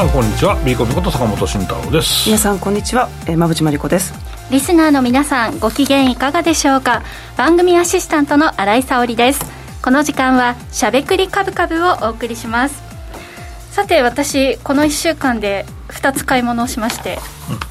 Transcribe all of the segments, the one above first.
皆さんこんにちは。ビーコミこと坂本慎太郎です。皆さんこんにちは、えー、馬淵真理子です。リスナーの皆さんご機嫌いかがでしょうか？番組アシスタントの新井沙織です。この時間はしゃべくりカブカブをお送りします。さて私この1週間で2つ買い物をしまして、うん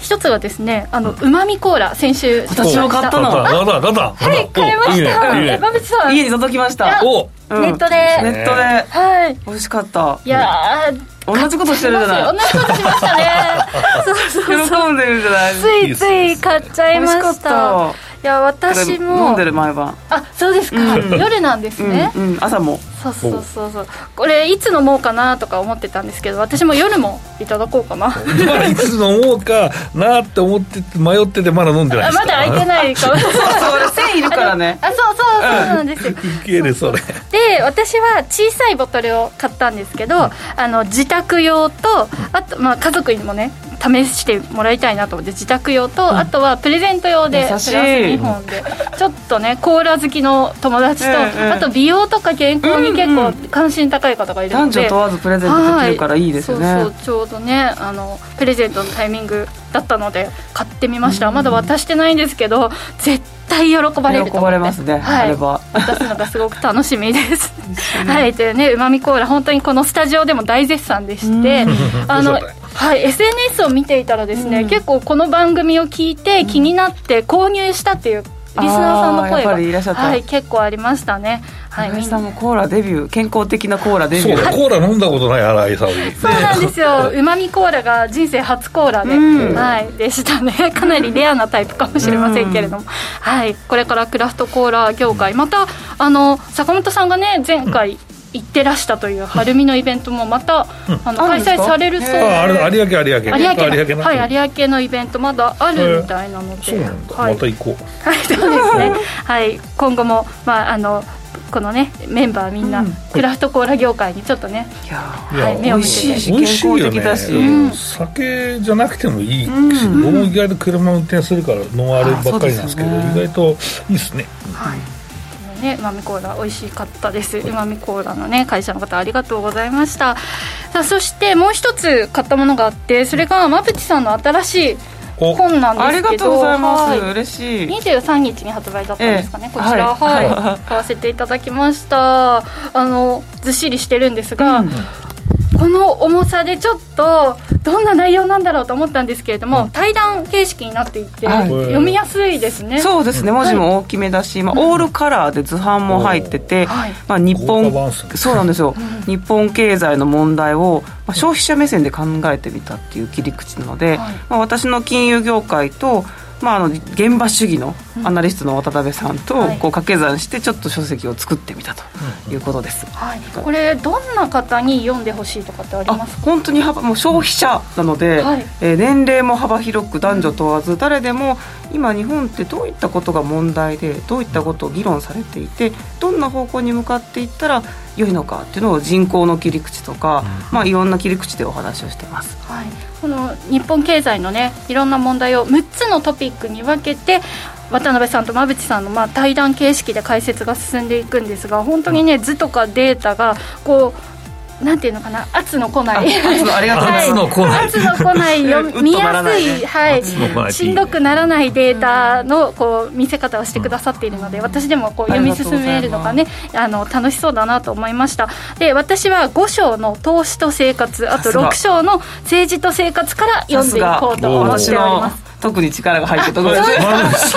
一つはですねあのうまみコーラ先週私も買ったの。はい買いました。馬淵さん。家に届きました。おネットで。ネットで。はい。美味しかった。いや同じことしてるじゃない。同じことしましたね。そうそうそう。喜んでるじゃない。ついつい買っちゃいました。いや私も。飲んでる毎晩。あそうですか、夜なんですね、朝もそうそうそうそう。これいつ飲もうかなとか思ってたんですけど私も夜もいただこうかな。いつ飲もうかなって思って迷っててまだ飲んでないまだ開いてないかも。そうそう線いるからねあそうそうそうなんですよけるそれで私は小さいボトルを買ったんですけど、あの自宅用とあと、まあ、家族にもね試してもらいたいなと思って自宅用と、あとはプレゼント用でプラス2本で。ちょっとねコーラ好きの友達と、あと美容とか健康に結構関心高い方がいるので、男女問わずプレゼントできるからいいですよね、そうそうちょうどねあのプレゼントのタイミングだったので買ってみました、まだ渡してないんですけど絶対喜ばれると思って。喜ばれますね、はい、渡すのがすごく楽しみです。はいとい。うねうまみコーラ本当にこのスタジオでも大絶賛でしてあのはい、SNS を見ていたらですね、うん、結構この番組を聞いて気になって購入したっていうリスナーさんの声が、はい、結構ありましたね。はい、新井さんもコーラデビュー健康的なコーラデビュー。そうコーラ飲んだことない新井さんそうなんですよ。うまみコーラが人生初コーラで、うん、はい、でしたね。かなりレアなタイプかもしれませんけれども、うん、はいこれからクラフトコーラ業界。またあの坂本さんがね前回、行ってらしたという 晴海のイベントもまた、あの開催されるそうであ有明有明。有明はい有明のイベントまだあるみたいなのではい、また行こう。はいそうですね。はい。今後もまああのこのねメンバーみんな、クラフトコーラ業界にちょっとね、いや、はい、目を向けて。健康的だし、酒じゃなくてもいいし、僕も意外と車運転するからノンアルばっかりなんですけど意外といいですね、はいねうまみコーラ美味しかったです。うまみコーラのね会社の方ありがとうございました。さあそしてもう一つ買ったものがあってそれが馬淵さんの新しい本なんですけどありがとうございます、はい、嬉しい。23日に発売だったんですかね、え。こちら。はい、はい、買わせていただきました。あのずっしりしてるんですが、うんこの重さでちょっとどんな内容なんだろうと思ったんですけれども、うん、対談形式になっていて、はい、読みやすいですね。そうですね。文字も大きめだし、まあ、オールカラーで図版も入ってて、まあ、日本そうなんですよ、日本経済の問題を、まあ、消費者目線で考えてみたっていう切り口なので、まあ、私の金融業界とまあ、あの現場主義のアナリストの渡辺さんとこう掛け算してちょっと書籍を作ってみたということです、はい、これどんな方に読んでほしいとかってあります？か本当に幅もう消費者なので、はい、えー、年齢も幅広く男女問わず誰でも今日本ってどういったことが問題でどういったことを議論されていてどんな方向に向かっていったら良いのかっていうのを人口の切り口とか、うん、まあ、いろんな切り口でお話をしてます。はいこの日本経済のねいろんな問題を6つのトピックに分けて渡辺さんと馬淵さんのまあ対談形式で解説が進んでいくんですが本当にね図とかデータがこうなんていうのかな？圧の来ない。圧のありがとう。ござい。圧の来ない読み やすい、はい、しんどくならないデータのこう見せ方をしてくださっているので私でもこう読み進めるのがねあの楽しそうだなと思いました。で私は5章の投資と生活あと6章の政治と生活から読んでいこうと思っております特に力が入ってところです。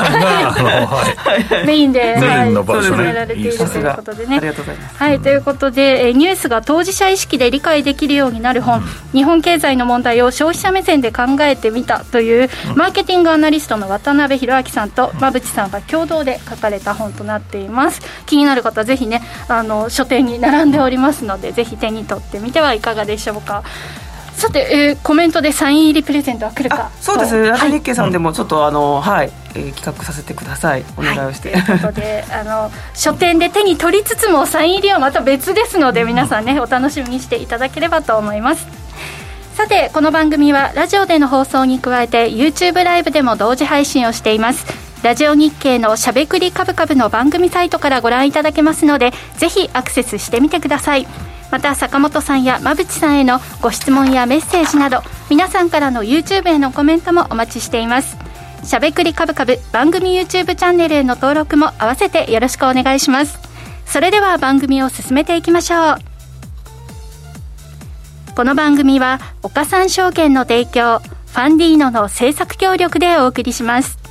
メインで、メインの場所ね、られているということでね。ありがとうございます。はい、ということで、えニュースが当事者意識で理解できるようになる本、日本経済の問題を消費者目線で考えてみたという、マーケティングアナリストの渡辺弘明さんと馬淵さんが共同で書かれた本となっています。気になる方、ぜひね、あの、書店に並んでおりますので、ぜひ手に取ってみてはいかがでしょうか。さて、えー、コメントでサイン入りプレゼントは来るか？そうです。ねラジ日経さんでもちょっとあの、はい、えー、企画させてください。お願いをして、はい、ということであの書店で手に取りつつもサイン入りはまた別ですので皆さんねお楽しみにしていただければと思います。さてこの番組はラジオでの放送に加えて YouTube ライブでも同時配信をしています。ラジオ日経のしゃべくりカブカブの番組サイトからご覧いただけますのでぜひアクセスしてみてくださいまた坂本さんや馬淵さんへのご質問やメッセージなど皆さんからの YouTube へのコメントもお待ちしています。しゃべくりカブカブ番組 YouTube チャンネルへの登録も合わせてよろしくお願いします。それでは番組を進めていきましょう。この番組は岡三証券の提供ファンディーノの制作協力でお送りします。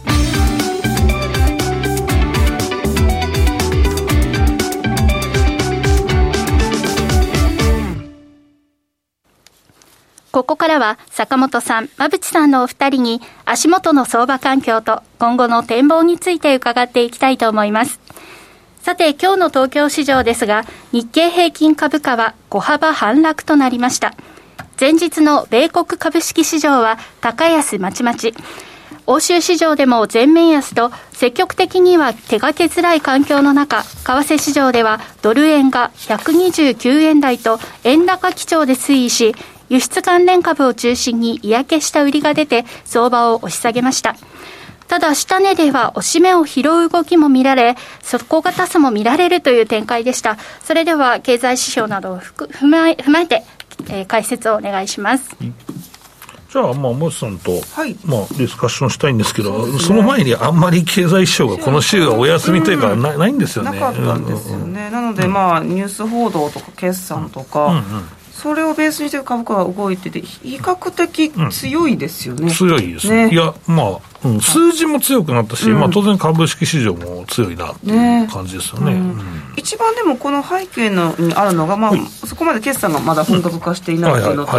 ここからは坂本さん、馬淵さんのお二人に足元の相場環境と今後の展望について伺っていきたいと思います。さて、今日の東京市場ですが、日経平均株価は小幅反落となりました。前日の米国株式市場は高安まちまち。欧州市場でも全面安と積極的には手がけづらい環境の中、為替市場ではドル円が129円台と円高基調で推移し、輸出関連株を中心に嫌気した売りが出て、相場を押し下げました。ただ、下値では押し目を拾う動きも見られ、底堅さも見られるという展開でした。それでは、経済指標などを踏まえ踏まえて、えー、解説をお願いします。じゃあ、まあ、モさんと、はい、まあ、ディスカッションしたいんですけど、そ、ね,、その前にあんまり経済指標がこの週はお休みというか、な,、ないんですよね。なかったんですよね。なので、まあ、ニュース報道とか決算とか、うんうんそれをベースにして株価が動いてて、比較的強いですよね。うん、強いですね。いや、まあ、うん、数字も強くなったし、うん、まあ、当然株式市場も強いなっていう感じですよね、ねうん、一番でもこの背景のにあるのが、まあ、はい、そこまで決算がまだ本格化していないっていうのと、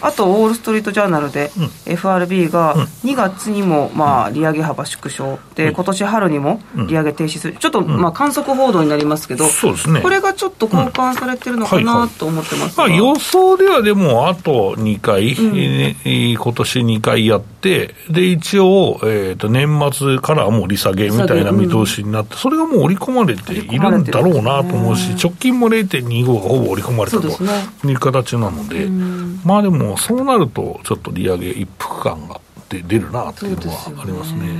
あとウォール・ストリート・ジャーナルで、FRB が2月にもまあ利上げ幅縮小。で、今年春にも利上げ停止する、ちょっとまあ観測報道になりますけど、そうですね、これがちょっと交換されてるのかなと思ってます、まあ、予想ではでも、あと2回、うん、今年2回やって、で一応、えー、と年末からはもう利下げみたいな見通しになって、それがもう織り込まれているんだろうなと思うし、直近も0.25がほぼ織り込まれたという形なので、まあでも、そうなると、ちょっと利上げ一服感が。出るなっていうのはありますね。すね。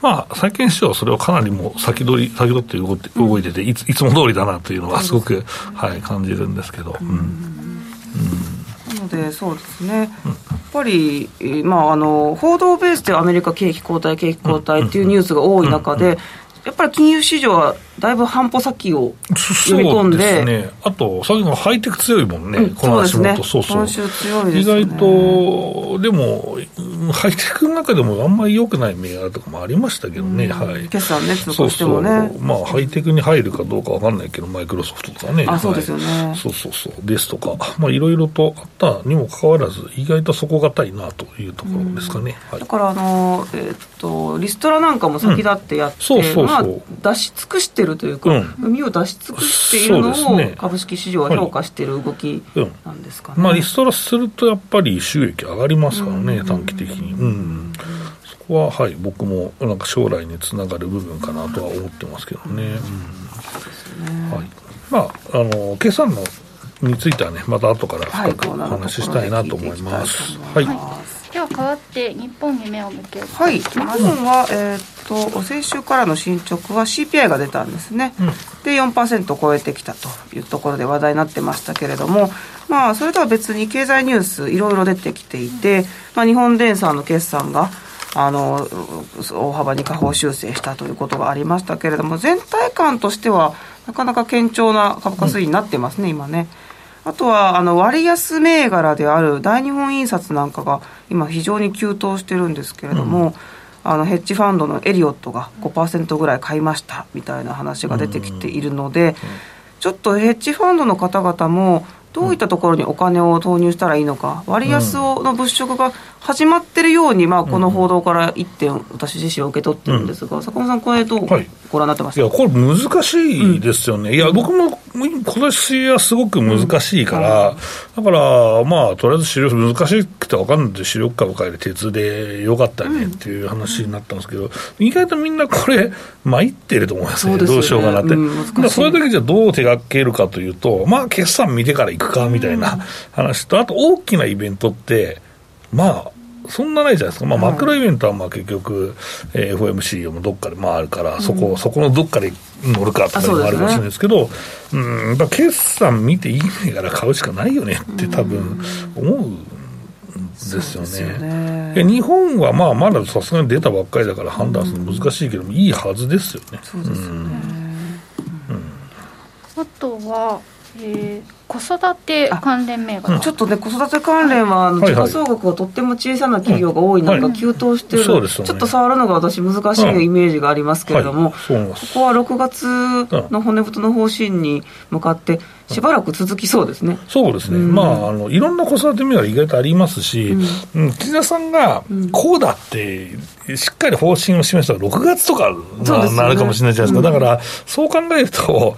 まあ、債券市場はそれをかなりもう先取り、先取って動いて動いてて、いついつも通りだなというのはすごく、はい、感じるんですけど。うん、うん。なので、そうですね、やっぱり、まあ、あの報道ベースでアメリカ景気後退、景気後退っていうニュースが多い中で、やっぱり金融市場はだいぶ半歩先を読み込んで、ね、あと、さっきのハイテク強いもんね、うん、この足元、そうそう、ね、そう意外と、でも、ハイテクの中でもあんまり良くない銘柄とかもありましたけどね、うん、はい、決算ね、通過してもね。そうそう、まあ、ハイテクに入るかどうか分かんないけど、マイクロソフトとかね、あそうですよね、はい、そうそうそう、ですとか、まあ、いろいろとあったにもかかわらず、意外と底堅いなというところですかね。うん。はい、だからあの、えー、っと、リストラなんかも先立ってやって、まあ、出し尽くしてるというか、海を出し尽くしているのを、株式市場は評価している動きなんですかね、まあ、リストラするとやっぱり収益上がりますからね、短期的に。うん。そこは、はい、僕もなんか将来につながる部分かなとは思ってますけどね。うん。はい。まあ、あの決算のについてはね、また後から深くお話ししたいなと思います。はい、はいでは変わって日本に目を向けはい。日本は、えー、っと先週からの進捗は CPI が出たんですね、うん、で4%を超えてきたというところで話題になってましたけれどもまあそれとは別に経済ニュースいろいろ出てきていて、まあ、日本電産の決算があの大幅に下方修正したということがありましたけれども全体感としてはなかなか堅調な株価推移になってますね、うん、今ね。あとはあの割安銘柄である大日本印刷なんかが今非常に急騰してるんですけれども、うん、あのヘッジファンドのエリオットが5%ぐらい買いましたみたいな話が出てきているので、ちょっとヘッジファンドの方々もどういったところにお金を投入したらいいのか、割安の物色が始まってるように、まあ、この報道から一点、私自身は受け取ってるんですが、坂本さん、これ、どうご覧になってますいや、これ、難しいですよね、いや、僕も今年はすごく難しいから、だから、まあ、とりあえず主力、難しくて分かんないで、主力株買える鉄でよかったねっていう話になったんですけど、意外とみんなこれ、参ってると思いますね、どうしようかなって。そうい。う時じゃどう手がけるかというと、まあ、決算見てから行くかみたいな話と、あと大きなイベントって、まあ、そんなないじゃないですか、まあ、マクロイベントはまあ結局、えー、FOMC もどっかでまああるから、そこ、そこのどっかで乗るかとかもあるかもしれないですけど、うん、やっ決算見ていい銘柄買うしかないよねって多分思うんですよね。よね。日本はまあまださすがに出たばっかりだから判断するの難しいけども、いいはずですよね。そうですよね、あとは、えー子育て関連銘柄、ちょっとね、子育て関連は、時価総額がとっても小さな企業が多い中、急騰してる、ちょっと触るのが私、難しいイメージがありますけれども、ここは6月の骨太の方針に向かって、しばらく続きそうですね。そうですね。うん、まあ、あの、いろんな子育て銘柄意外とありますし、うん、岸田さんが、こうだって、しっかり方針を示したら6月とか、まあ、なるかもしれないじゃないですか。だから、そう考えると、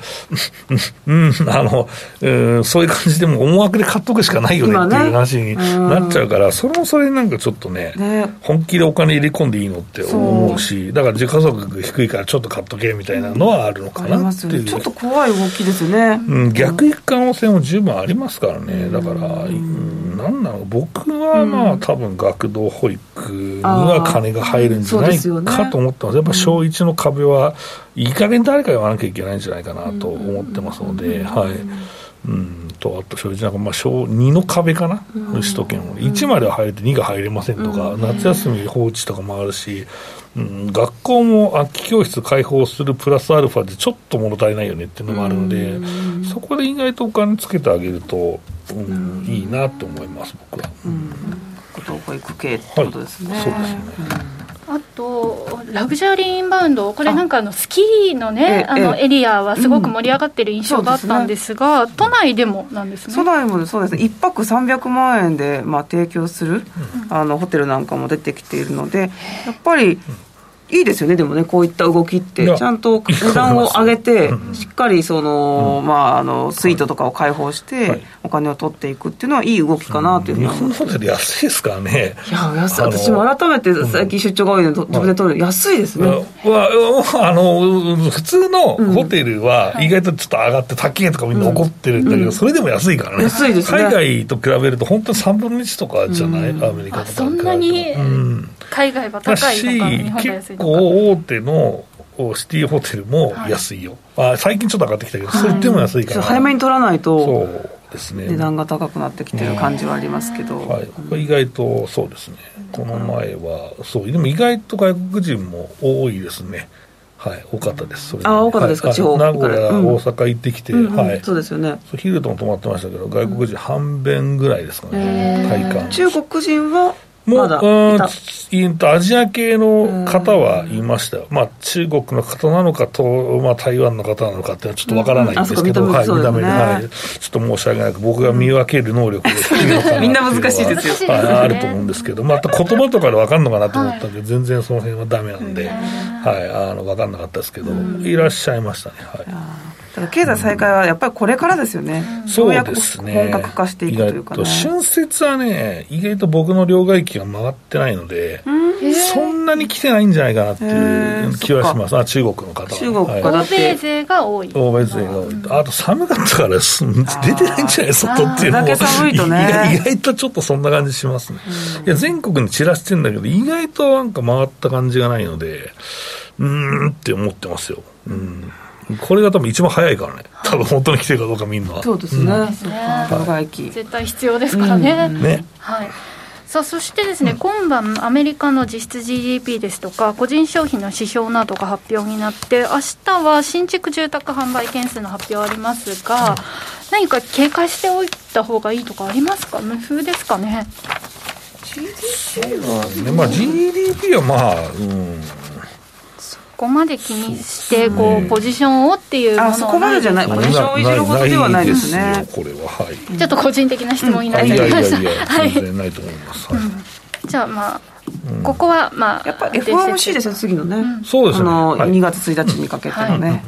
うん、あの、うん、そういう感じでも思惑で買っとくしかないよねっていう話になっちゃうから、それもそれなんかちょっとね、ね。本気でお金入れ込んでいいのって思うし、だから時価総額低いからちょっと買っとけみたいなのはあるのかなっていう。ちょっと怖い動きですね。うん、逆行く可能性も十分ありますからね。だから、うん、なんなの僕はまあ、多分学童保育には金が入るんじゃないかと思ってます。やっぱ小1の壁はいい加減誰か言わなきゃいけないんじゃないかなと思ってますので、はい。うんと、あと、正直なんか、まあ、小2の壁かな、うん、首都圏も。1までは入れて2が入れませんとか、うん、夏休み放置とかもあるし、うん、学校も空き教室開放するプラスアルファでちょっと物足りないよねっていうのもあるので、うん、そこで意外とお金つけてあげると、うん、いいなと思います、僕は。うん。保育系ってことですね。はい、そうですね。あとラグジュアリーインバウンドこれなんかあのスキーのねあのエリアはすごく盛り上がってる印象があったんですが、都内でもなんですね。都内もそうですね。1泊300万円でまあ提供する、あのホテルなんかも出てきているのでやっぱりいいですよね、でもね、こういった動きって、ちゃんと値段を上げて、しっかりその、まあ、あのスイートとかを開放して、お金を取っていくっていうのは、いい動きかなというふうに日本ホテル安いですからね。いや、安い、私も改めて最近出張が多いので、自分で取る、安いですね。あの普通のホテルは、意外とちょっと上がって、高いとかみんな怒ってるんだけど、それでも安いからね。安いです海外と比べると、本当に3分の1とかじゃない、アメリカとか。そんなに海外は高いのか、日本が安い構大手のシティホテルも安いよ、はい、あ最近ちょっと上がってきたけど、それでも安いから、早めに取らないとそうですね。値段が高くなってきてる感じはありますけど、はい、意外とそうですね。この前はそう。でも意外と外国人も多いですね。はい、多かったです。あ、多かったですか、はい、地方。名古屋、大阪行ってきて、うん、はい。そうですよね。ヒルトン泊まってましたけど、外国人半分ぐらいですかね、体感。中国人はもう、うんと、アジア系の方はいましたよ、まあ、中国の方なのかと、まあ、台湾の方なのかっていうのはちょっとわからないんですけど、はい、見た目に、はい、ちょっと申し訳ないく、僕が見分ける能力が低いのかな みんな難しいですよ、はい、あると思うんですけど、また言葉とかで分かるのかなと思ったけど、全然その辺はだめなんで、はい、あの分かんなかったですけど、いらっしゃいましたね。はいだから経済再開はやっぱりこれからですよね、うん、そうですね、本格化していくというか、ね、春節はね、意外と僕の両替機が回ってないので、そんなに来てないんじゃないかなっていう気はします、あ中国の方は、中国かだって、欧米勢が多い、欧米勢が多い、あと寒かったから、出てないんじゃない、外っていうのも、寒いとね、意外とちょっとそんな感じしますね、いや全国に散らしてるんだけど、意外となんか回った感じがないので、うー。んって思ってますよ。うんこれが多分一番早いからね、多分本当に来てるかどうか見るのは。そうですね、うん、そ長絶対必要ですからね。うん、ね。はい。さあそしてですね、うん、今晩、アメリカの実質 GDP ですとか、個人消費の指標などが発表になって、明日は新築住宅販売件数の発表ありますが、うん、何か警戒しておいた方がいいとかありますか、無風ですかね？GDP はね、まあ、GDP はまあ、うんこまで気にしてこう、ポジションをっていうものあそこまでじゃない、ポジションをいじるほどではないですね。これは、はい。ちょっと個人的な質問になっちゃい。ました。いやいやいや、全然ないと思います。はい、じゃあまあここはまあやっぱ FOMC ですよ次のね、そうですね。あの、2月1日にかけてのね、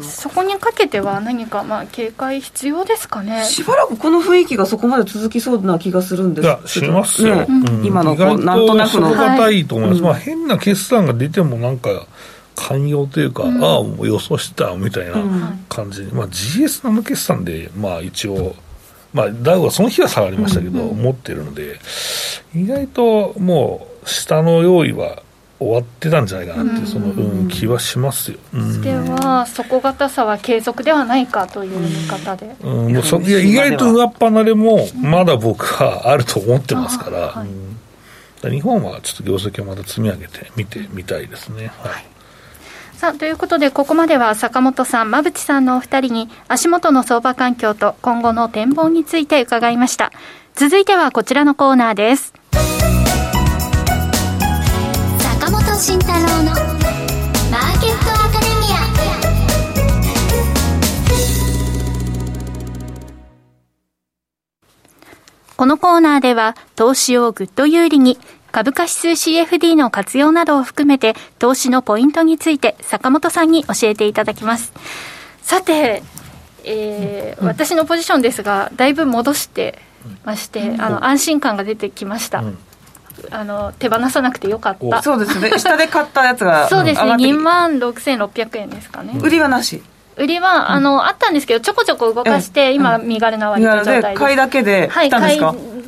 そこにかけては何かまあ警戒必要ですかね。しばらくこの雰囲気がそこまで続きそうな気がするんですいやしますよ、今のこうなんとなくの。がい。いと思います、まあ変な決算が出てもなんか寛容というか、うん、ああ、もう予想してたみたいな感じ、うん、まあ、GS の決算で、まあ、一応、まあ、ダウはその日は下がりましたけど、うん。うん、持ってるので、意外ともう下の用意は終わってたんじゃないかなっていうその、うん、気はしますよ、うん、では底堅さは継続ではないかという見方で、うん、もうそいや意外と上っ離れもまだ僕はあると思ってますから、はい、日本はちょっと業績をまた積み上げて見てみたいですね。はい、はいさあ、ということで、ここまでは坂本さん、馬淵さんのお二人に、足元の相場環境と今後の展望について伺いました。続いてはこちらのコーナーです。坂本慎太郎のマーケットアカデミア。このコーナーでは、投資をぐっと有利に、株価指数 CFD の活用などを含めて、投資のポイントについて、坂本さんに教えていただきます。さて、えー、うん、私のポジションですが、だいぶ戻してまして、あの安心感が出てきました。うん。あの手放さなくてよかった。そうですね。下で買ったやつがそうですね。2万6600円ですかね。売りはなし。売りは、あのあったんですけどちょこちょこ動かして、今身軽な割り状態で買いだけではい買い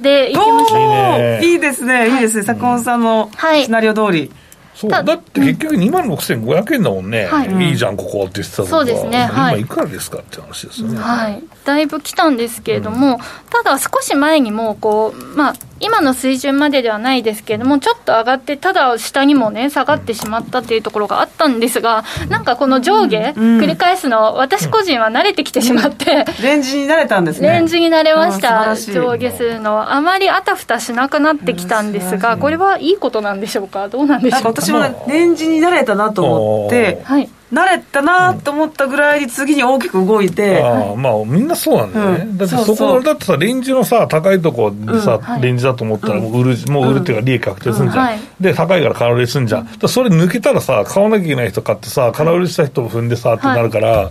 でいきましたいいですね。い。いですね。坂本さんのシナリオ通り、そう。だって結局2万6500円だもんね、はい、いいじゃんここって言ってたそうですね、はい、今いくらですかって話ですね、はい、だいぶ来たんですけれども、うん、ただ少し前にもこうまあ今の水準までではないですけれども、ちょっと上がって、ただ下にもね、下がってしまったっていうところがあったんですが、なんかこの上下、繰り返すの、私個人は慣れてきてしまって、レンジに慣れたんですね。レンジに慣れました、上下するの、あまりあたふたしなくなってきたんですが、これはいいことなんでしょうか、どうなんでしょうか？私もレンジに慣れたなと思って、はい慣れたなと思ったぐらいに次に大きく動いて、あまあみんなそうなんだよね、うん、だってそこだってさレンジのさ高いとこでさ、うん。はい、レンジだと思ったらもう売る、もう売るっていうか利益確定するんじゃん、はい、で高いから空売りするんじゃん、それ抜けたらさ買わなきゃいけない人買ってさ空売りした人を踏んでさってなるから、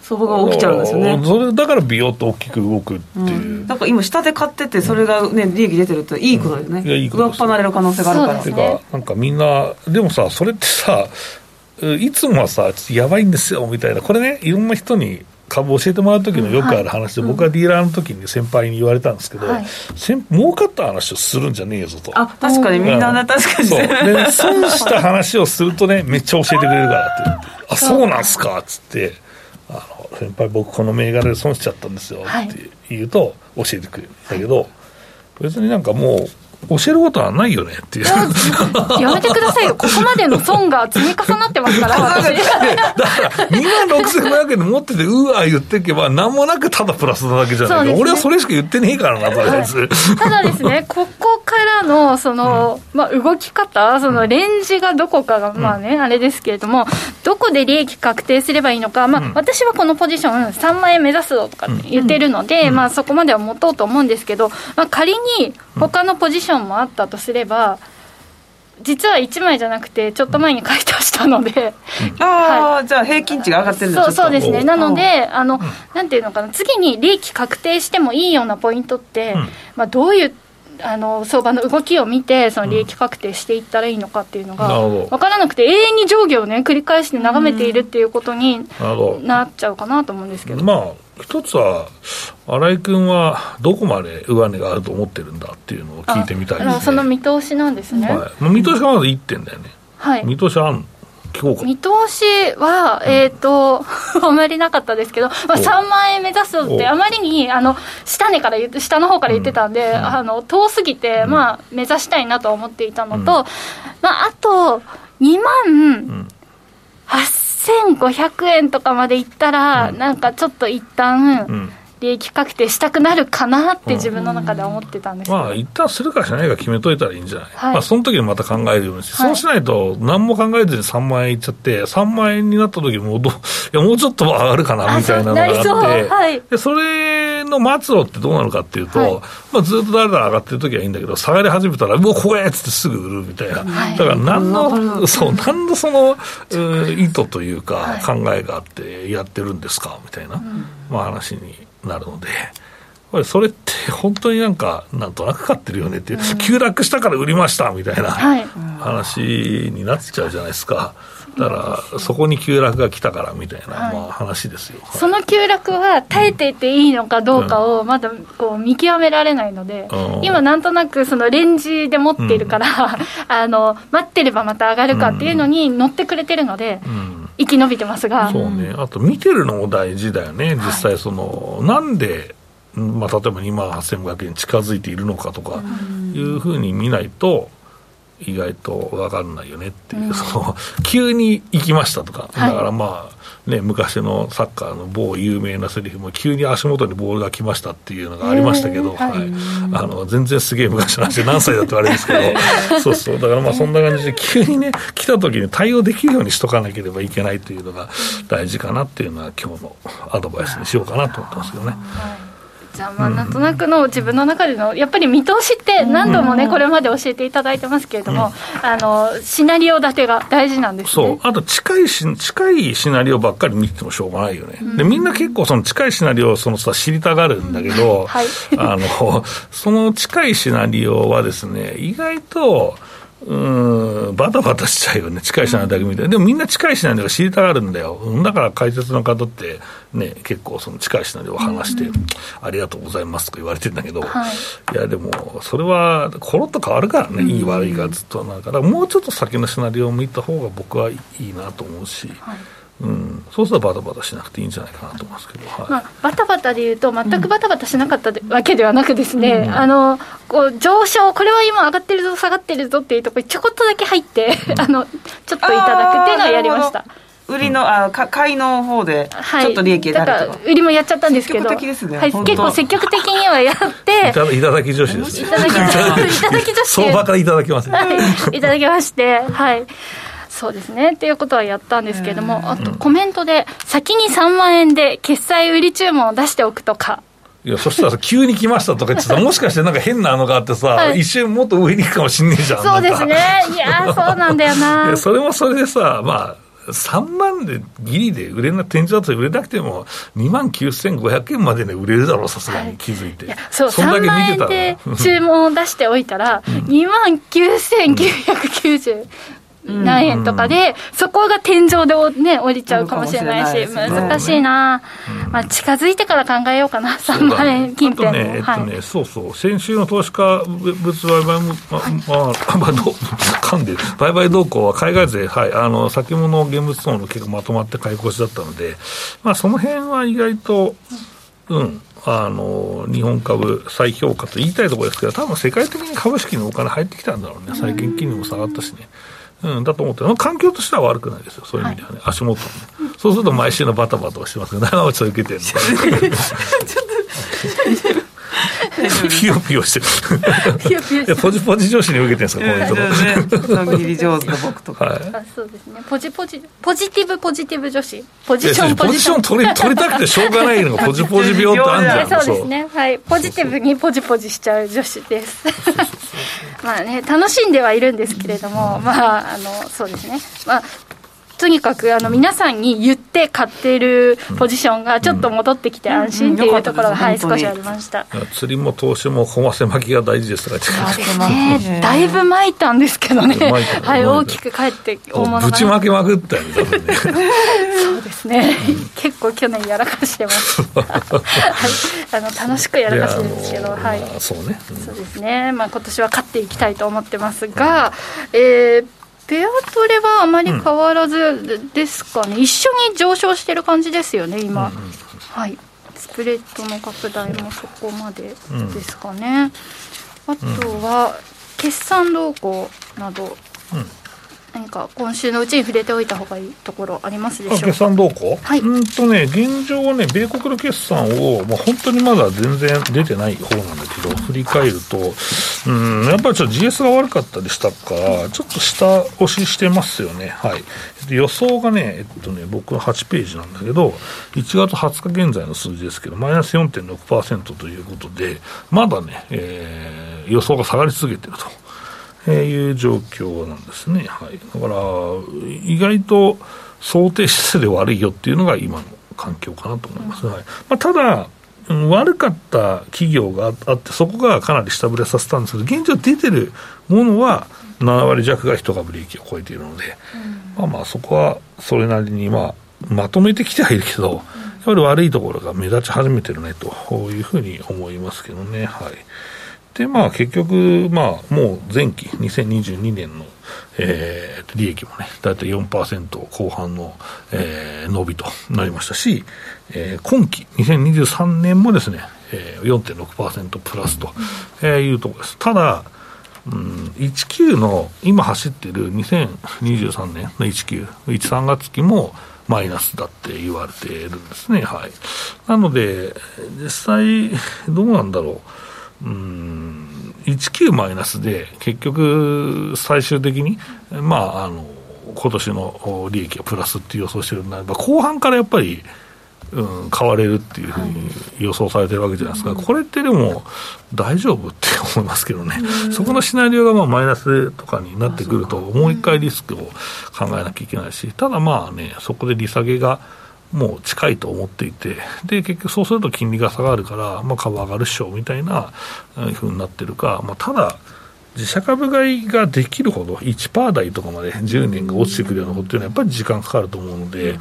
相場が起きちゃうんですよね。それだからビヨッと大きく動くっていう、うん、なんか今下で買っててそれがね利益出てるっていいことですね、うん、いやいいこと上っ離れる可能性があるから、ね、てかなんかみんなでもさそれってさいつもはさ、やばいんですよみたいな、これね、いろんな人に株教えてもらう時のよくある話で、僕はディーラーの時に先輩に言われたんですけど、はい、儲かった話をするんじゃねえぞと。あ確かにみんな、ね、確かにそう。で損した話をするとね、めっちゃ教えてくれるからって。言って、あそうなんすかっつって。あの先輩僕この銘柄で損しちゃったんですよって言うと教えてくれるんだけど、別になんかもう教えることはないよねっていう。やめてくださいよ。ここまでの損が積み重なってますから、私。だから、2万6500円で持ってて、うわ言っていけば、なんもなくただプラスなだけじゃないか、ね、俺はそれしか言ってねえからな、とりあえず。ただですね、ここからの、その、まあ、動き方、そのレンジがどこかが、まあね、あれですけれども、どこで利益確定すればいいのか、まあ、私はこのポジション、3万円目指すとか言ってるので、まあ、そこまでは持とうと思うんですけど、まあ、仮に、他のポジションもあったとすれば実は1枚じゃなくてちょっと前に買い足したので、ああ、はい、じゃあ平均値が上がってるんそうそうですね。なのであの、なんていうのかな次に利益確定してもいいようなポイントって、うん、まあ、どういうあの相場の動きを見てその利益確定していったらいいのかっていうのが分からなくて永遠に上下をね繰り返して眺めているっていうことになっちゃうかなと思うんですけど。まあ一つは、新井君はどこまで上値があると思ってるんだっていうのを聞いてみたいです、ね、その見通しなんですね、はい、見通しがまだ1点だよね、はい、見通しあん聞こうか見通しは、えっ、ー、と、あまりなかったですけど、まあ、3万円目指すって、あまりにあの下値から言って、下の方から言ってたんで、うん、あの遠すぎて、まあ、目指したいなと思っていたのと、うん、まあ、あと、2万8000 1500円とかまでいったら、うん、なんかちょっと一旦、うん利益確定したくなるかなって自分の中で思ってたんです、まあ一旦するかしないか決めといたらいいんじゃない、はい、まあその時にまた考えるようにして、はい、そうしないと何も考えずに3万円いっちゃって3万円になった時もど いやもうちょっと上がるかなみたいなのがあってそ,、はい、でそれの末路ってどうなるかっていうと、はい、まあずっとだらだら上がってる時はいいんだけど下がり始めたらもう怖えっつってすぐ売るみたいな、だから何のそう何のその、意図というか考えがあってやってるんですかみたいな、まあ話になるので、ぱりそれって本当になんか、なんとなく買ってるよねっていう、うん、急落したから売りましたみたいな話になっちゃうじゃないですか。だからそこに急落が来たからみたいな、はい、まあ、話ですよ、その急落は耐えていていいのかどうかをまだこう見極められないので、うん、今なんとなくそのレンジで持っているから、うん、あの待ってればまた上がるかっていうのに乗ってくれてるので、生き延びてますが。そうね。あと見てるのも大事だよね。実際その、はい、なんでまあ、例えば2万8500円近づいているのかとかいうふうに見ないと、意外と分かんないよねっていう、うん、その急に行きましたとか、だからまあ、ね、昔のサッカーの某有名なセリフも、急に足元にボールが来ましたっていうのがありましたけど、はい、あの全然すげえ昔の話で、何歳だって言われるんですけど、そうそう、だからまあそんな感じで、急にね、来た時に対応できるようにしとかなければいけないというのが大事かなっていうのは、今日のアドバイスにしようかなと思ってますけどね。はいじゃあまあなんとなくの自分の中でのやっぱり見通しって何度もねこれまで教えていただいてますけれども、あのシナリオ立てが大事なんです、ね、そう。あと近いし近いシナリオばっかり見てもしょうがないよね、でみんな結構その近いシナリオをそのさ知りたがるんだけど、はい、あのその近いシナリオはですね意外とうん、バタバタしちゃうよね、近いシナリオだけ見て、でもみんな近いシナリオが知りたがるんだよ、だから解説の方って、ね、結構その近いシナリオを話して、うん、ありがとうございますとか言われてるんだけど、はい、いや、でも、それはころっと変わるからね、いい悪いがずっと。なんか、だからもうちょっと先のシナリオを見た方が僕はいいなと思うし。はいうん、そうするとバタバタしなくていいんじゃないかなと思いますけど、はい、まあ、バタバタでいうと、全くバタバタしなかったわけではなくですね、うん、あのこう上昇、これは今上がってるぞ、下がってるぞっていうところにちょこっとだけ入って、うん、あのちょっといただくっていうのはやりました。売りの、あ買いの方で、ちょっと利益があると、売りもやっちゃったんですけど、積極的ですね、はい、結構積極的にはやっていた、いただき女子ですね、いただき女子、相場からいただきます、ね、はい、いただきまして、はい。そうですねっていうことはやったんですけれども、あとコメントで、先に3万円で決済売り注文を出しておくとか。いや、そしたら急に来ましたとか言ってさ、もしかしてなんか変なのがあってさ、はい、一瞬もっと上に行くかもしんねえじゃん。そうですね。いや、そうなんだよな。それもそれでさ、まあ、3万でギリで売れな、天井だと売れなくても、2万9500円までね、売れるだろう、さすがに気づいて。はい、そう、そんだけ見てたら。で注文を出しておいたら、2万9990何円とかで、そこが天井で、ね、降りちゃうかもしれないし、難しいな、まあ、近づいてから考えようかな、3万円近辺ね、えっとね、そうそう、先週の投資家物売買も、まあ、まあ、ど噛んでる、売買動向は海外勢、はい、あの先物現物等の結構まとまって買い越しだったので、まあ、その辺は意外と、うん、あの日本株再評価と言いたいところですけど、多分世界的に株式のお金入ってきたんだろうね、最近金利も下がったしね。うん、だと思ってる、環境としては悪くないですよ、そういう意味ではね、はい、足元ね、そうすると毎週のバタバタをしてますけど、長内さん受けてるのか。ピヨピヨしてる。ピヨピヨしてる。ポジポジ上司に受けてるんですか、こういうところ。ね、切り上手な僕とか。はい、あそうですね。ポジポジ、ポジティブポジティブ女子。ポジションポジション取り取りたくてしょうがないのが、ポジポジ病ってあるじゃん。そうですね。はい。ポジティブにポジポジしちゃう女子です。まあね、楽しんではいるんですけれども、まあ、あの、そうですね。まあ、とにかくあの皆さんに言って買っているポジションがちょっと戻ってきて安心っていうところが、はい、少しありました。釣りも投資もこませ巻きが大事ですとかそうですね。だいぶ巻いたんですけどね、はい、大きく帰って大物ぶちまけまくったよねね。そうですね、結構去年やらかしてます、はい、あの楽しくやらかしてるんですけど、はい、そうね、そうですね、まあ、今年は勝っていきたいと思ってますが、えーペアトレはあまり変わらずですかね、うん、一緒に上昇してる感じですよね、今、うんうん、はい、スプレッドの拡大もそこまでですかね、うん、あとは決算動向など、何か今週のうちに触れておいたほうがいいところありますでしょうか？決算動向、はい、うんとね、現状はね、米国の決算を、まあ、本当にまだ全然出てない方なんだけど、振り返ると、うん、やっぱりちょっと GS が悪かったりしたから、ちょっと下押ししてますよね。はい。予想がね、えっとね、僕の8ページなんだけど、1月20日現在の数字ですけど、マイナス4.6%ということで、まだね、えー、予想が下がり続けてると。えー、いう状況なんですね。はい。だから、意外と想定してで悪いよっていうのが今の環境かなと思います。はい。まあ、ただ、悪かった企業があって、そこがかなり下振れさせたんですけど、現状出てるものは、7割弱が一株利益を超えているので、うん、まあまあ、そこはそれなりに、まあ、まとめてきてはいるけど、やっぱり悪いところが目立ち始めてるねというふうに思いますけどね。はいで、まあ、結局、まあ、もう前期、2022年の、えー、利益もね、大体4%後半の、えー、伸びとなりましたし、えー、今期、2023年もですね、えー、4.6%プラスと、えー、いうところです。ただ、うん、19の今走ってる2023年の19、13月期もマイナスだって言われているんですね。はい。なので、実際、どうなんだろう。うん、19マイナスで、結局、最終的に、まあ、あの、今年の利益がプラスっていう予想してるんであれば、後半からやっぱり、うん、買われるっていうふうに予想されてるわけじゃないですか、はい、これってでも、大丈夫って思いますけどね、そこのシナリオがまあマイナスとかになってくると、もう一回リスクを考えなきゃいけないし、ただまあね、そこで利下げがもう近いと思っていて、で結局そうすると金利が下がるから、まあ、株上がるっしょみたいなふうになってるか、まあ、ただ、自社株買いができるほど、1%台とかまで10年が落ちてくるようなことっていうのは、やっぱり時間かかると思うので、やっ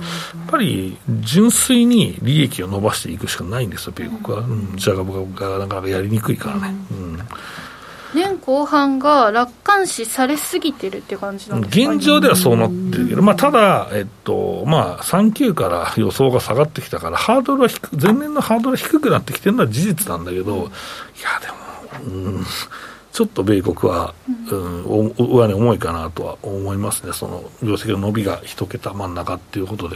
ぱり純粋に利益を伸ばしていくしかないんですよ、米国は。うん、自社株がなかなかやりにくいからね。うん年後半が楽観視されすぎてるって感じなんですか？現状ではそうなってるけど、まあ、ただ、えっとまあ、3級から予想が下がってきたから、ハードルは低前年のハードルは低くなってきてるのは事実なんだけど、いや、でも、うん。ちょっと米国は、うん、上値重いかなとは思いますね、その業績の伸びが一桁真ん中っていうことで、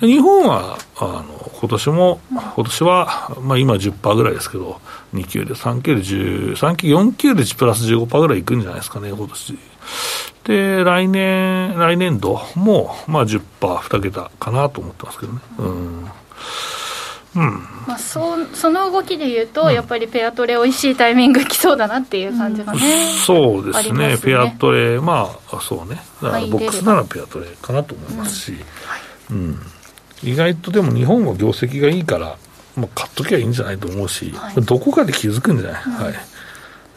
うん、日本はあの今年も、今年は、まあ、今10%ぐらいですけど、2級で、3級で10、3級、4級でプラス15%ぐらいいくんじゃないですかね、今年。で、来年、来年度も、まあ10%、2桁かなと思ってますけどね。うんうんまあ、そその動きでいうと、うん、やっぱりペアトレ、おいしいタイミング来そうだなっていう感じがね、うん、そうですね、ね。ペアトレ、まあ、そうね、だからボックスならペアトレかなと思いますし、うん、うん、意外とでも日本は業績がいいから、まあ、買っときゃいいんじゃないと思うし、はい、どこかで気づくんじゃない、はい。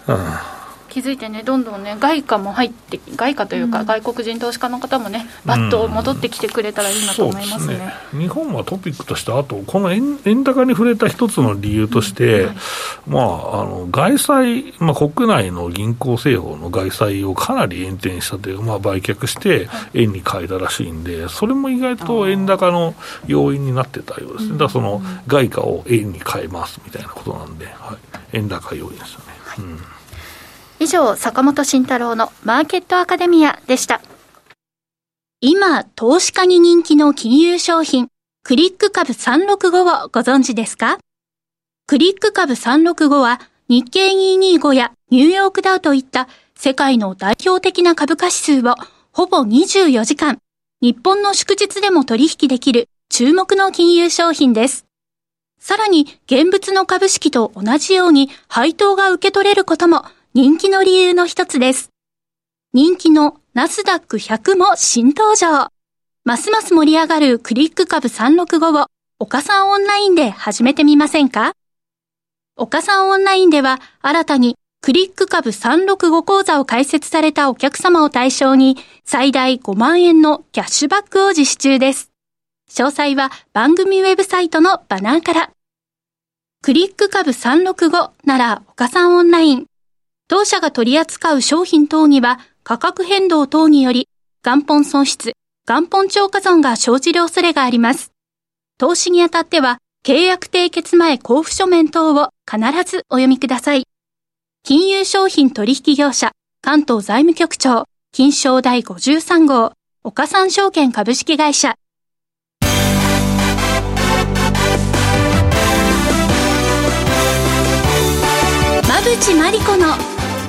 うん気づいてね、どんどんね、外貨も入って、外貨というか、うん、外国人投資家の方もね、バッと戻ってきてくれたらいいなと思いますね。うんすね、日本はトピックとして、あと、この円円高に触れた一つの理由として、うん。はい、まあ、あの外債、まあ、国内の銀行製法の外債をかなり延転したという、まあ、売却して、円に変えたらしいんで、それも意外と円高の要因になってたようですね、だからその外貨を円に変えますみたいなことなんで、はい、円高要因ですよね。はい。うん以上、坂本慎太郎のマーケットアカデミアでした。今、投資家に人気の金融商品、クリック株365をご存知ですか？クリック株365は日経225やニューヨークダウといった世界の代表的な株価指数をほぼ24時間、日本の祝日でも取引できる注目の金融商品です。さらに現物の株式と同じように配当が受け取れることも人気の理由の一つです。人気のナスダック100も新登場。ますます盛り上がるクリック株365を岡さんオンラインで始めてみませんか？岡さんオンラインでは新たにクリック株365講座を開設されたお客様を対象に最大5万円のキャッシュバックを実施中です。詳細は番組ウェブサイトのバナーから。クリック株365なら岡さんオンライン。当社が取り扱う商品等には価格変動等により元本損失、元本超過損が生じる恐れがあります。投資にあたっては契約締結前交付書面等を必ずお読みください。金融商品取引業者関東財務局長金賞第53号岡三証券株式会社馬淵真理子の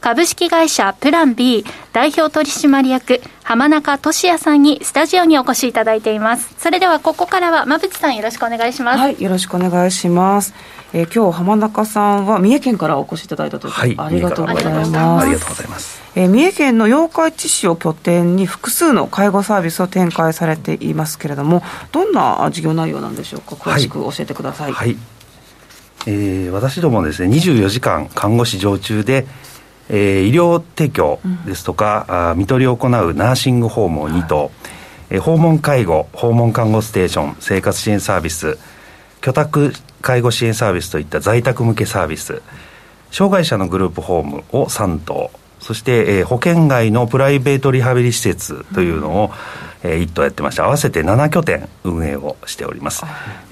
株式会社プラン B 代表取締役浜中俊也さんにスタジオにお越しいただいています。それではここからは馬淵さんよろしくお願いします。はいよろしくお願いします。えー、今日浜中さんは三重県からお越しいただいたということで、はい、ありがとうございます。ありがとうございます、えー、三重県の八日市市を拠点に複数の介護サービスを展開されていますけれどもどんな事業内容なんでしょうか？詳しく教えてください、はい、はい、えー、私どもですね24時間看護師常駐でえー、医療提供ですとか、うん、あ看取りを行うナーシングホームを2棟、はい、えー、訪問介護訪問看護ステーション生活支援サービス居宅介護支援サービスといった在宅向けサービス障害者のグループホームを3棟そして、えー、保険外のプライベートリハビリ施設というのを、うん、えー、1棟やってまして合わせて7拠点運営をしております。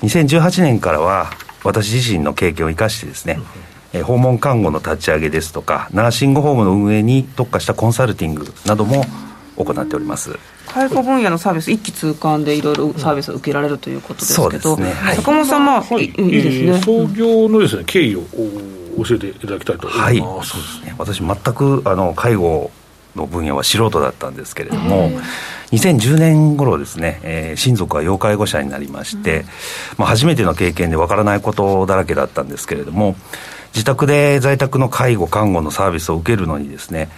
2018年からは私自身の経験を生かしてですね、うんえ訪問看護の立ち上げですとかナーシングホームの運営に特化したコンサルティングなども行っております。介護分野のサービス一気通貫でいろいろサービスを受けられるということですけど、ね。はい、坂本さんは、はい、いいですね、えー、創業のですね経緯を教えていただきたいと思います、はい、そうですね。私全くあの介護の分野は素人だったんですけれども、2010年頃ですね、えー、親族は要介護者になりまして、うん、まあ、初めての経験でわからないことだらけだったんですけれども自宅で在宅の介護看護のサービスを受けるのにですね、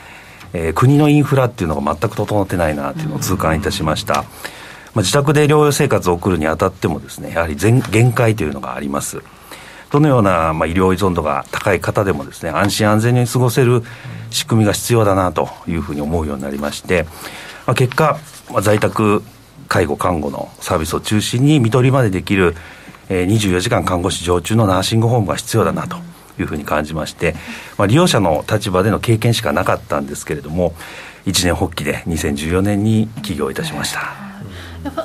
えー、国のインフラっていうのが全く整ってないなというのを痛感いたしました、まあ、自宅で療養生活を送るにあたってもですねやはり限界というのがあります。どのような、まあ、医療依存度が高い方でもですね安心安全に過ごせる仕組みが必要だなというふうに思うようになりまして、まあ、結果、まあ、在宅介護看護のサービスを中心に看取りまでできる、えー、24時間看護師常駐のナーシングホームが必要だなというふうに感じまして、まあ、利用者の立場での経験しかなかったんですけれども一年発起で2014年に起業いたしました。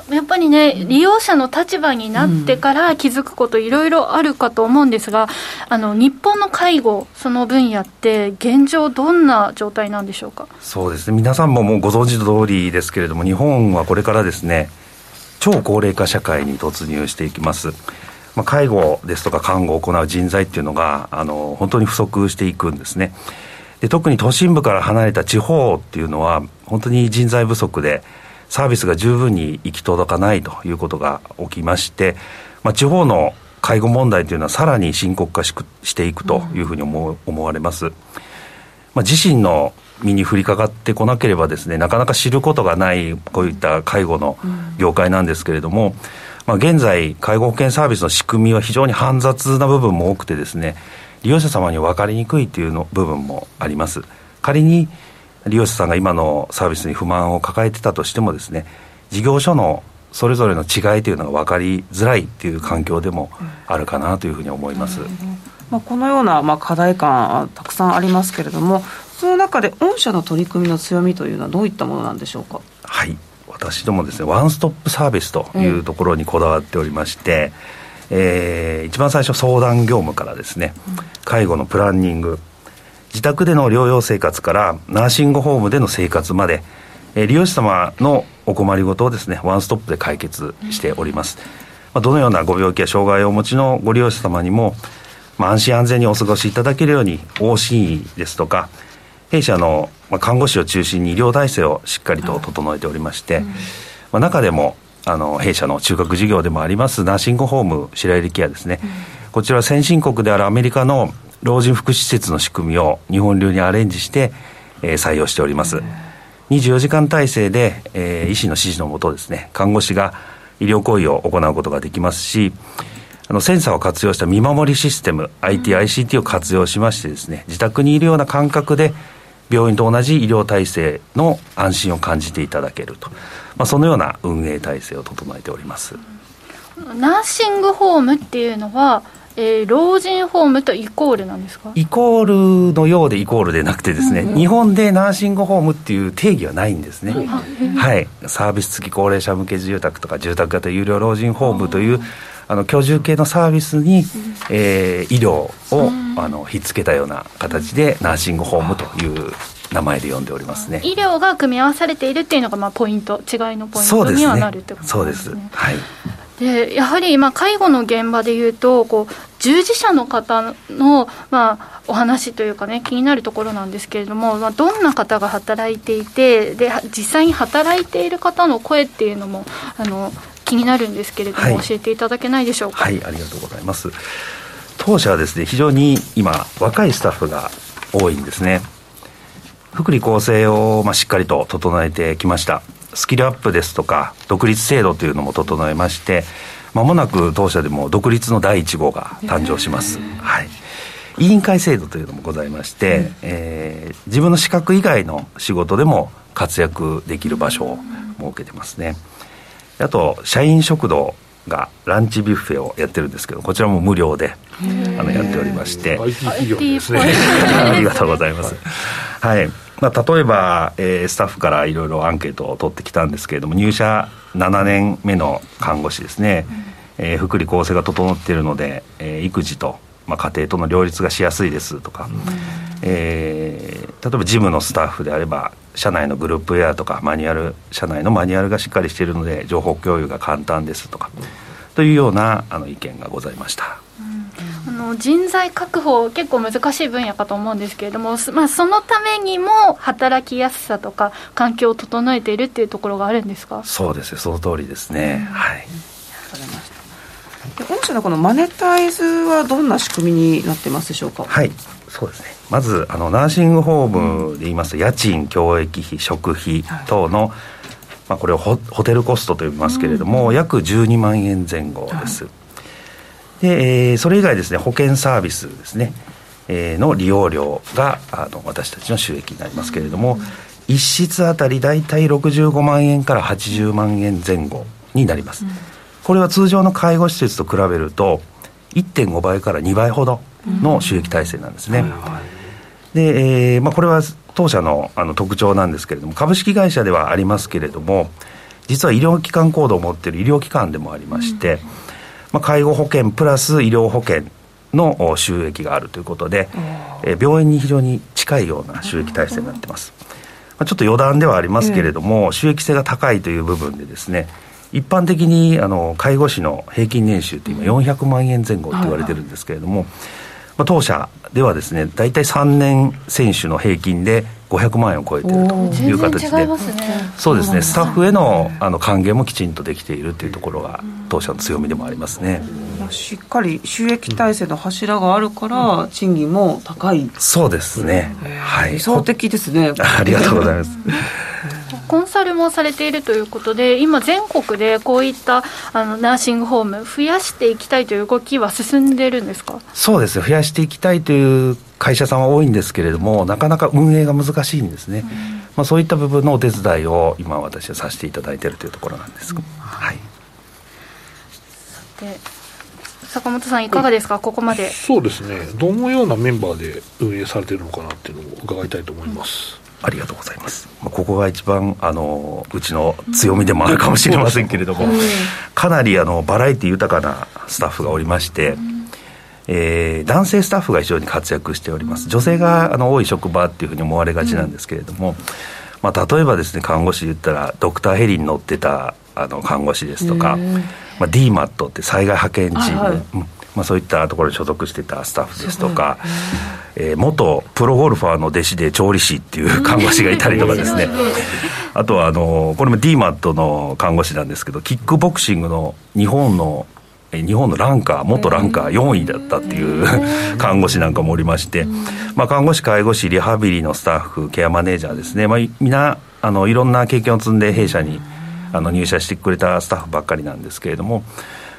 やっぱりね、利用者の立場になってから気づくこと、いろいろあるかと思うんですが、あの日本の介護、その分野って、現状、どんな状態なんでしょうか？そうですね、皆さんももうご存知の通りですけれども、日本はこれからですね、超高齢化社会に突入していきます。まあ、介護ですとか看護を行う人材っていうのがあの本当に不足していくんですね。で特に都心部から離れた地方っていうのは本当に人材不足でサービスが十分に行き届かないということが起きまして、まあ、地方の介護問題というのはさらに深刻化ししていくというふうに思う思われます、まあ、自身の身に降りかかってこなければですねなかなか知ることがないこういった介護の業界なんですけれども、うんまあ、現在、介護保険サービスの仕組みは非常に煩雑な部分も多くてですね、利用者様に分かりにくいというの部分もあります。仮に利用者さんが今のサービスに不満を抱えてたとしてもですね、事業所のそれぞれの違いというのが分かりづらいという環境でもあるかなというふうに思います。まあ、このようなまあ課題感たくさんありますけれども、その中で御社の取り組みの強みというのはどういったものなんでしょうか？はい。私どもですねワンストップサービスというところにこだわっておりまして、うん、えー、一番最初相談業務からですね、介護のプランニング自宅での療養生活からナーシングホームでの生活まで、えー、利用者様のお困りごとをですねワンストップで解決しております、まあ、どのようなご病気や障害をお持ちのご利用者様にも、まあ、安心安全にお過ごしいただけるように往診医ですとか弊社の看護師を中心に医療体制をしっかりと整えておりまして、まあ、中でもあの弊社の中核事業でもありますナーシングホーム白百合ケアですね、うん、こちらは先進国であるアメリカの老人福祉施設の仕組みを日本流にアレンジして、えー、採用しております、うん、24時間体制で、えー、医師の指示のもとですね看護師が医療行為を行うことができますしあのセンサーを活用した見守りシステム、IT、ICT を活用しましてですね自宅にいるような感覚で病院と同じ医療体制の安心を感じていただけると、まあ、そのような運営体制を整えております。ナーシングホームっていうのは、えー、老人ホームとイコールなんですか？イコールのようでイコールでなくてですね、うんうん、日本でナーシングホームっていう定義はないんですね、はい、サービス付き高齢者向け住宅とか住宅型有料老人ホームという、あの居住系のサービスに、えー、医療を、あのひっつけたような形でナーシングホームという名前で呼んでおりますね。医療が組み合わされているっていうのがまあポイント違いのポイントにはなるってことですね。そうです。はいでやはり今、介護の現場でいうとこう従事者の方の、まあ、お話というかね気になるところなんですけれども、まあ、どんな方が働いていてで実際に働いている方の声っていうのもあの気になるんですけれども、はい、教えていただけないでしょうか？はいありがとうございます。当社はですね非常に今若いスタッフが多いんですね。福利厚生を、まあ、しっかりと整えてきましたスキルアップですとか独立制度というのも整えましてまもなく当社でも独立の第1号が誕生します、はい。委員会制度というのもございまして、うん、えー、自分の資格以外の仕事でも活躍できる場所を設けてますね。あと社員食堂がランチビュッフェをやってるんですけどこちらも無料であのやっておりまして。IT 企業ですね。ありがとうございます。はい、まあ、例えば、えー、スタッフからいろいろアンケートを取ってきたんですけれども入社7年目の看護師ですね、えー、福利厚生が整っているので、えー、育児と、まあ、家庭との両立がしやすいですとか、えー、例えば事務のスタッフであれば社内のグループウェアとかマニュアル社内のマニュアルがしっかりしているので情報共有が簡単ですとか、というようなあの意見がございました。あの人材確保結構難しい分野かと思うんですけれども、まあ、そのためにも働きやすさとか環境を整えているっていうところがあるんですか？そうですその通りですね、はい。御社のこのマネタイズはどんな仕組みになってますでしょうか？はい。そうですね。まずあのナーシングホームで言いますと、家賃教育費食費等の、はいまあ、これをホホテルコストと呼びますけれども、うん、約12万円前後です、はい、で、えー、それ以外ですね保険サービスですね、えー、の利用料があの私たちの収益になりますけれども、うん、一室あたり大体65万円から80万円前後になります、うん、これは通常の介護施設と比べると1.5倍から2倍ほどの収益体制なんですね、で、えーまあ、これは当社のあの特徴なんですけれども、株式会社ではありますけれども、実は医療機関コードを持っている医療機関でもありまして、うん、まあ、介護保険プラス医療保険の収益があるということで、えー、病院に非常に近いような収益体制になってます。まあ、ちょっと余談ではありますけれども、収益性が高いという部分でですね、一般的にあの介護士の平均年収って今400万円前後って言われてるんですけれども、まあ、当社ではですね大体3年選手の平均で500万円を超えているという形で、ね、そうですね。スタッフへのあの還元もきちんとできているというところが当社の強みでもありますね、しっかり収益体制の柱があるから、賃金も高い、そうですね、はい、理想的ですね。ありがとうございます。コンサルもされているということで、今、全国でこういったあのナーシングホーム、増やしていきたいという動きは進んでるんですか？そうです増やしていきたいという会社さんは多いんですけれども、なかなか運営が難しいんですね、うん、まあ、そういった部分のお手伝いを今、私はさせていただいているというところなんです。うん、はいさて坂本さん、いかがですか、ここまで。そうですね、どのようなメンバーで運営されているのかなっていうのを伺いたいと思います。ありがとうございます。ここが一番あのうちの強みでもあるかもしれませんけれども、かなりあのバラエティ豊かなスタッフがおりまして。えー、男性スタッフが非常に活躍しております。女性があの多い職場っていうふうに思われがちなんですけれども、うん、まあ、例えばですね看護師言ったらドクターヘリに乗ってたあの看護師ですとか、まあ、DMAT って災害派遣チーム、はいまあ、そういったところに所属してたスタッフですとか、えー、元プロゴルファーの弟子で調理師っていう看護師がいたりとかですね、あとはあのこれも DMAT の看護師なんですけどキックボクシングの日本の日本のランカー元ランカー4位だったっていう 看護師なんかもおりまして、まあ、看護師介護士リハビリのスタッフケアマネージャーですね、まあ、皆あのいろんな経験を積んで弊社にあの入社してくれたスタッフばっかりなんですけれども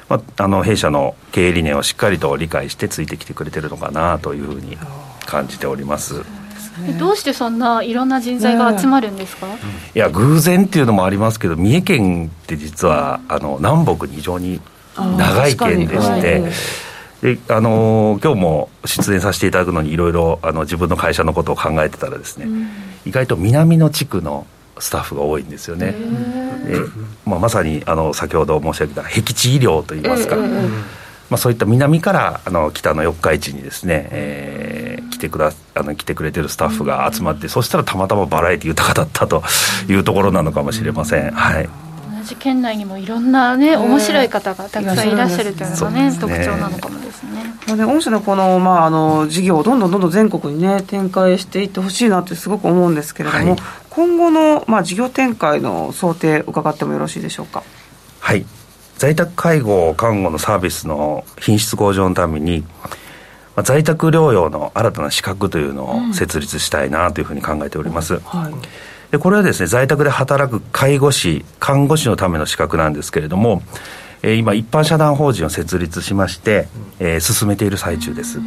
まあ、あの弊社の経営理念をしっかりと理解してついてきてくれてるのかなというふうに感じております。どうしてそんないろんな人材が集まるんですか、ね、いや偶然っていうのもありますけど三重県って実はあの南北に非常に長い県でして。であの今日も出演させていただくのにいろいろ自分の会社のことを考えてたらですね、うん、意外と南の地区のスタッフが多いんですよね。でまあ、まさにあの先ほど申し上げた僻地医療といいますか、まあ、そういった南からあの北の四日市にですね、えー、来てくだあの来てくれてるスタッフが集まって、そしたらたまたまバラエティ豊かだったというところなのかもしれません。はい同じ県内にもいろんなね、面白い方がたくさんいらっしゃるというのがね、特徴なのかもですね。で御社のこの,、まあ、あの事業をどんどんどんどん全国にね展開していってほしいなってすごく思うんですけれども、はい、今後の、まあ、事業展開の想定伺ってもよろしいでしょうか？はい。在宅介護看護のサービスの品質向上のためにまあ、在宅療養の新たな資格というのを設立したいなというふうに考えております。うん。はい、でこれはですね在宅で働く介護士看護師のための資格なんですけれども、えー、今一般社団法人を設立しまして、えー、進めている最中です。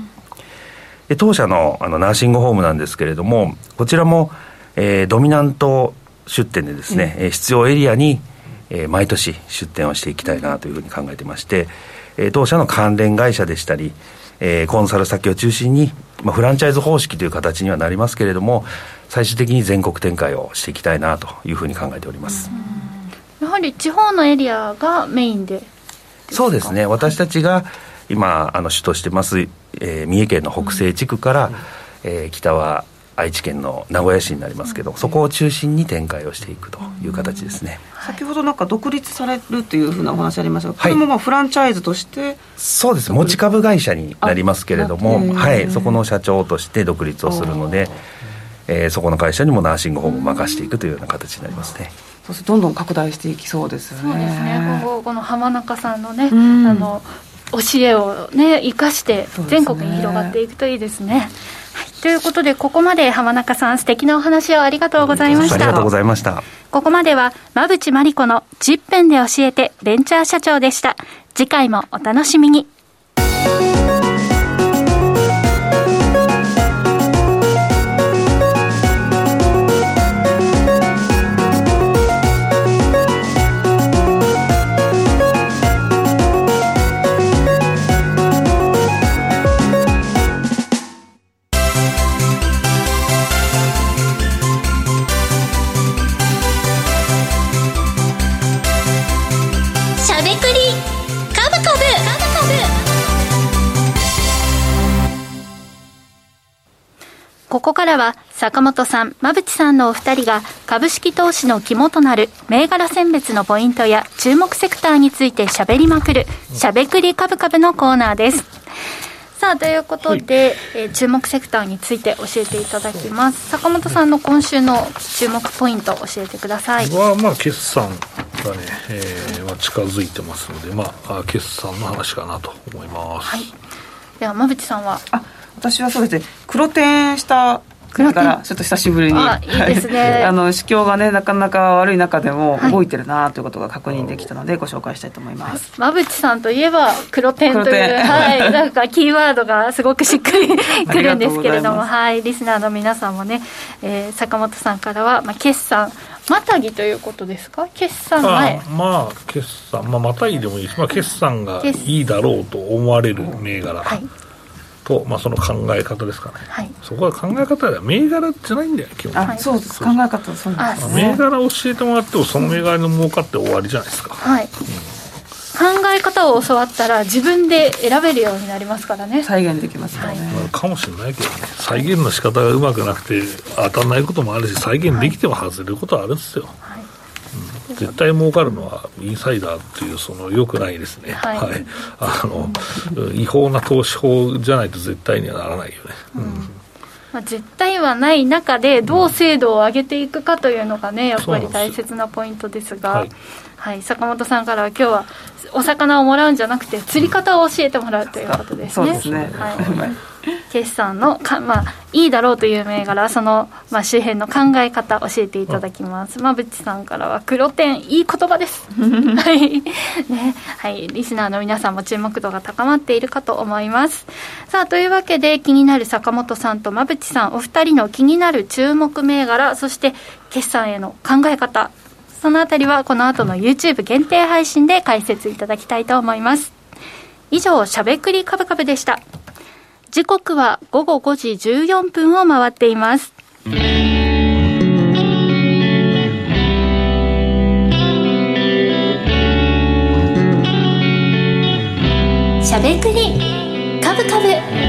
で当社のあのナーシングホームなんですけれどもこちらも、えー、ドミナント出店でですね、うん、必要エリアに、えー、毎年出店をしていきたいなというふうに考えてまして、えー、当社の関連会社でしたりえー、コンサル先を中心に、まあ、フランチャイズ方式という形にはなりますけれども最終的に全国展開をしていきたいなというふうに考えております。やはり地方のエリアがメインでそうですね。私たちが今あの主としてます、えー、三重県の北西地区から、うん、えー、北は愛知県の名古屋市になりますけど、そこを中心に展開をしていくという形ですね、先ほどなんか独立されるというふうなお話ありましたが、これもまあフランチャイズとして、そうです。持ち株会社になりますけれども、はい、そこの社長として独立をするので、えー、そこの会社にもナーシングホームを任していくというような形になりますね。そうすどんどん拡大していきそうですよね。そうですね。こここの浜中さんのね、あの教えをね生かして全国に広がっていくといいですね。ということで、ここまで浜中さん、素敵なお話をありがとうございました。ありがとうございました。ここまでは、馬淵真理子の10分で教えてベンチャー社長でした。次回もお楽しみに。ここからは坂本さん、馬淵さんのお二人が株式投資の肝となる銘柄選別のポイントや注目セクターについてしゃべりまくるしゃべくり株株のコーナーです。さあということで、はい、えー、注目セクターについて教えていただきます。坂本さんの今週の注目ポイント教えてください。はまあ決算がね、えーまあ、近づいてますので、まあ、決算の話かなと思います、はい、では馬淵さんは？あ私はそうですね黒点したからちょっと久しぶりに。あいいですね。あの市況がねなかなか悪い中でも動いてるなということが確認できたのでご紹介したいと思います、馬淵さんといえば黒点というはい。なんかキーワードがすごくしっかり くるんですけれどもはい。リスナーの皆さんもね、えー、坂本さんからは、まあ、決算またぎということですか？決算前。まあ決算。まあまたぎでもいいし、まあ、決算がいいだろうと思われる銘柄、はいと、まあ、その考え方ですかね、はい、そこは考え方で銘柄じゃないんだよ基本。的にそうです。考え方そうなんです、ね、銘柄教えてもらってもその銘柄の儲かって終わりじゃないですか、はい、うん。考え方を教わったら自分で選べるようになりますからね。再現できますからね、はい、かもしれないけどね。再現の仕方がうまくなくて当たらないこともあるし再現できても外れることはあるんですよ、はい絶対儲かるのはインサイダーっていうそのよくないですね、はい、はい、あの違法な投資法じゃないと絶対にはならないよね、うん、まあ、絶対はない中でどう精度を上げていくかというのがねやっぱり大切なポイントですが、はい、はい、坂本さんからは今日はお魚をもらうんじゃなくて釣り方を教えてもらうということですね。そうですね、はい 決算のか、まあ、いいだろうという銘柄、その、まあ、周辺の考え方、教えていただきます。馬淵さんからは、黒点、いい言葉です。はい。ね。はい。リスナーの皆さんも注目度が高まっているかと思います。さあ、というわけで、気になる坂本さんと馬淵さん、お二人の気になる注目銘柄、そして、決算への考え方、そのあたりはこの後の YouTube 限定配信で解説いただきたいと思います。以上、しゃべくりカブカブでした。時刻は午後5時14分を回っています。しゃべくりカブカブ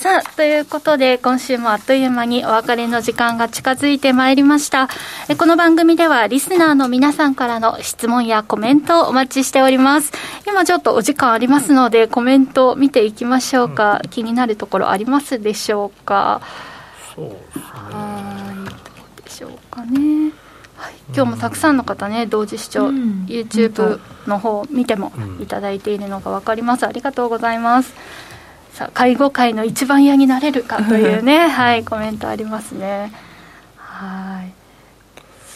さあ、ということで、今週もあっという間にお別れの時間が近づいてまいりました。えこの番組では、リスナーの皆さんからの質問やコメントをお待ちしております。今ちょっとお時間ありますので、コメント見ていきましょうか。気になるところありますでしょうか？そうですね。はい、どうでしょうかね。はい、今日もたくさんの方ね同時視聴、うん、YouTube の方見てもいただいているのが分かります、ありがとうございますさあ介護界の一番屋になれるかというね、はい、コメントありますね。はい。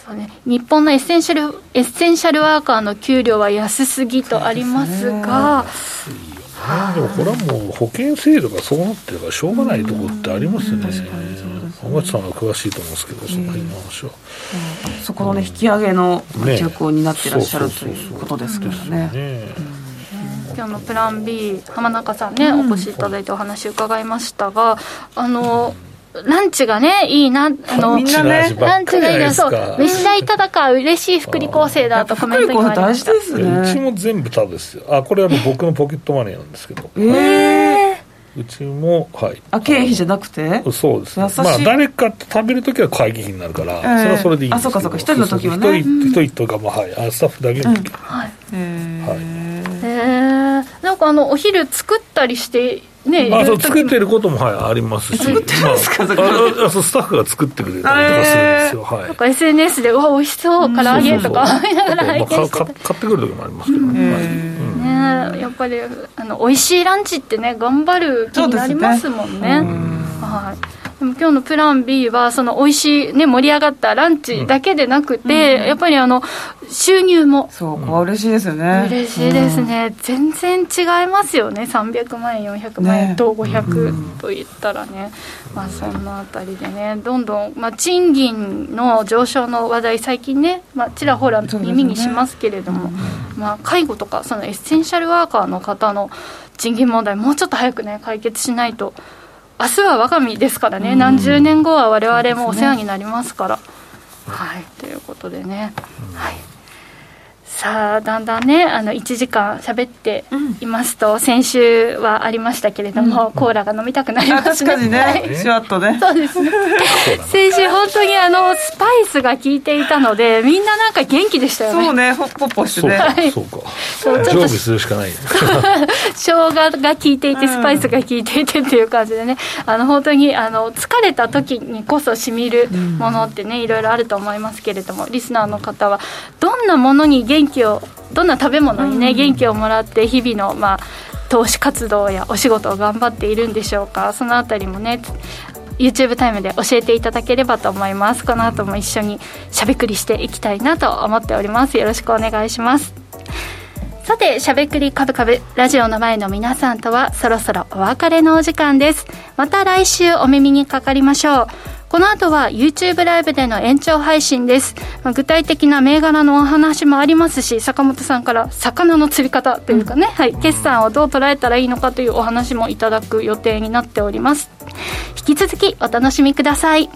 そうね、日本のエッセンシャルエッセンシャルワーカーの給料は安すぎとありますが。でもこれはもう保険制度がそうなってるからしょうがないところってありますよね。浜地さんは詳しいと思うんですけど、その辺の話は。そこのね、引き上げの記憶を担ってらっしゃるということですけどね。今日のプラン B 浜中さんね、お越しいただいてお話伺いましたがあのランチがね、いいな、あの、みんなね、ランチがいいな、そう、飯代ただか、嬉しい福利厚生だとコメントがありました。ですね。うちも全部ただですよ。あ、これは僕のポケットマネーなんですけど。ええうちも、はい。あ、経費じゃなくて？そうですね。まあ、誰かと食べるときは会議費になるから、それはそれでいいんですけど。あ、そうかそうか、一人の時はね。一人とかも、はい。あ、スタッフだけの時はい。へえ。なんかあの、お昼作ったりして、ね、あそう作ってることも、はい、ありますし。作ってますか、まあ、あそうスタッフが作ってくれたりとかするんですよ、はい、なんか SNS でうわ美味しそう唐揚げとか思 いながら拝見して買ってくる時もありますけどね、ねやっぱりあの美味しいランチってね頑張る気になりますもんね。はいでも今日のプラン B は、その美味しい、ね、盛り上がったランチだけでなくて、うん、やっぱりあの収入も。そう、ここは嬉しいですよね。嬉しいですね。うん、全然違いますよね。300万円、400万円と500といったらね。まあ、そんなあたりでね、どんどん、まあ、賃金の上昇の話題、最近ね、まあ、ちらほら耳にしますけれども、ね、まあ、介護とか、そのエッセンシャルワーカーの方の賃金問題、もうちょっと早くね、解決しないと。明日は我が身ですからね、何十年後は我々もお世話になりますから。はい。ということでね。はいさあだんだんねあの1時間喋っていますと、うん、先週はありましたけれども、うん、コーラが飲みたくなりますね。確かにね、はい、シュワッとね。そうです。ね先週本当にあのスパイスが効いていたのでみんななんか元気でしたよね。そうねほっぽっぽしてね。そうかそうか。常備するしかない 生姜が効いていてスパイスが効いていてっていう感じでね。あの本当にあの疲れた時にこそしみるものってねいろいろあると思いますけれどもリスナーの方はどんなものに元気元気をどんな食べ物にね、元気をもらって日々の、まあ、投資活動やお仕事を頑張っているんでしょうか。そのあたりもね YouTube タイムで教えていただければと思います。この後も一緒にしゃべくりしていきたいなと思っております。よろしくお願いします。さて、しゃべくりカブカブ、ラジオの前の皆さんとはそろそろお別れのお時間です。また来週お耳にかかりましょう。この後は YouTube ライブでの延長配信です。まあ、具体的な銘柄のお話もありますし、坂本さんから魚の釣り方というかね、うん、はい、決算をどう捉えたらいいのかというお話もいただく予定になっております。引き続きお楽しみください。